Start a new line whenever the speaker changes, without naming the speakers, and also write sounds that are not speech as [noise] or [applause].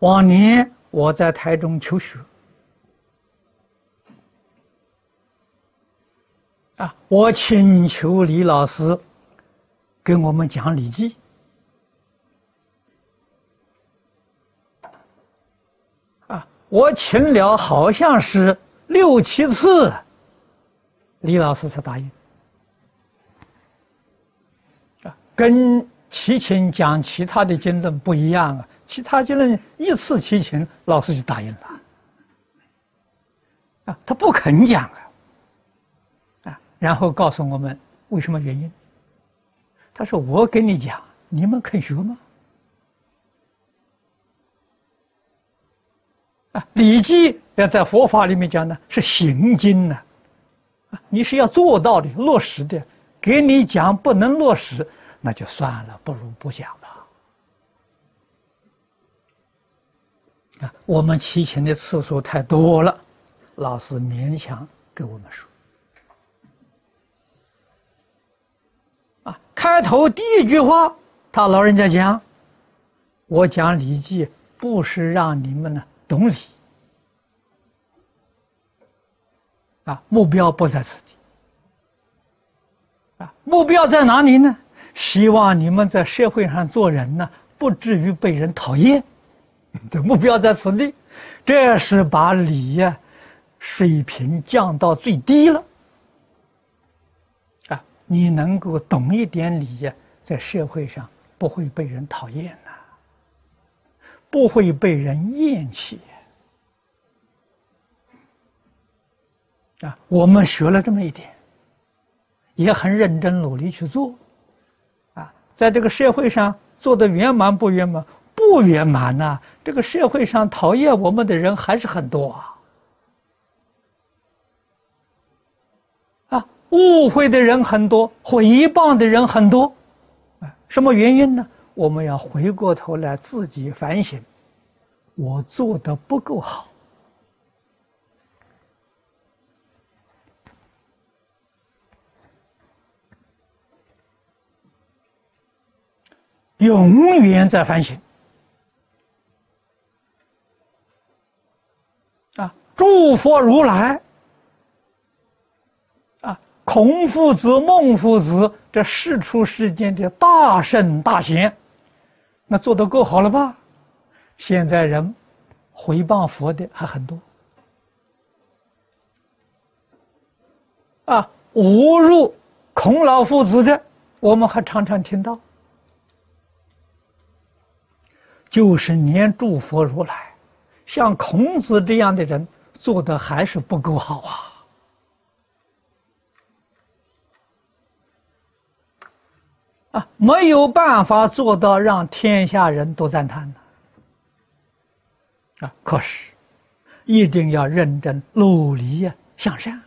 往年我在台中求学，啊，我请求李老师给我们讲《礼记》，啊，我请了好像是六七次，李老师才答应，跟齐秦讲其他的经论不一样啊。其他结论一次齐秦，老师就答应了。啊，他不肯讲啊，啊，然后告诉我们为什么原因。他说：“我跟你讲，你们肯学吗？”啊，《礼记》要在佛法里面讲呢，是行经呢，啊，你是要做到的、落实的。给你讲不能落实，那就算了，不如不讲了。啊，我们提琴的次数太多了，老师勉强给我们说。啊，开头第一句话，他老人家讲：“我讲《礼记》，不是让你们呢懂礼，啊，目标不在此地。啊，目标在哪里呢？希望你们在社会上做人呢，不至于被人讨厌。” [laughs] 这目标在此地，这是把礼呀水平降到最低了。啊，你能够懂一点礼呀，在社会上不会被人讨厌呐，不会被人厌弃。啊，我们学了这么一点，也很认真努力去做。啊，在这个社会上做的圆满不圆满？不圆满呐！这个社会上讨厌我们的人还是很多啊！啊，误会的人很多，毁谤的人很多，啊，什么原因呢？我们要回过头来自己反省，我做的不够好，永远在反省。诸佛如来，啊，孔夫子、孟夫子，这世出世间的大圣大贤，那做的够好了吧？现在人回谤佛的还很多，啊，侮辱孔老夫子的，我们还常常听到，就是连诸佛如来，像孔子这样的人。做的还是不够好啊！啊，没有办法做到让天下人都赞叹呢啊！可是，一定要认真努力呀，向善。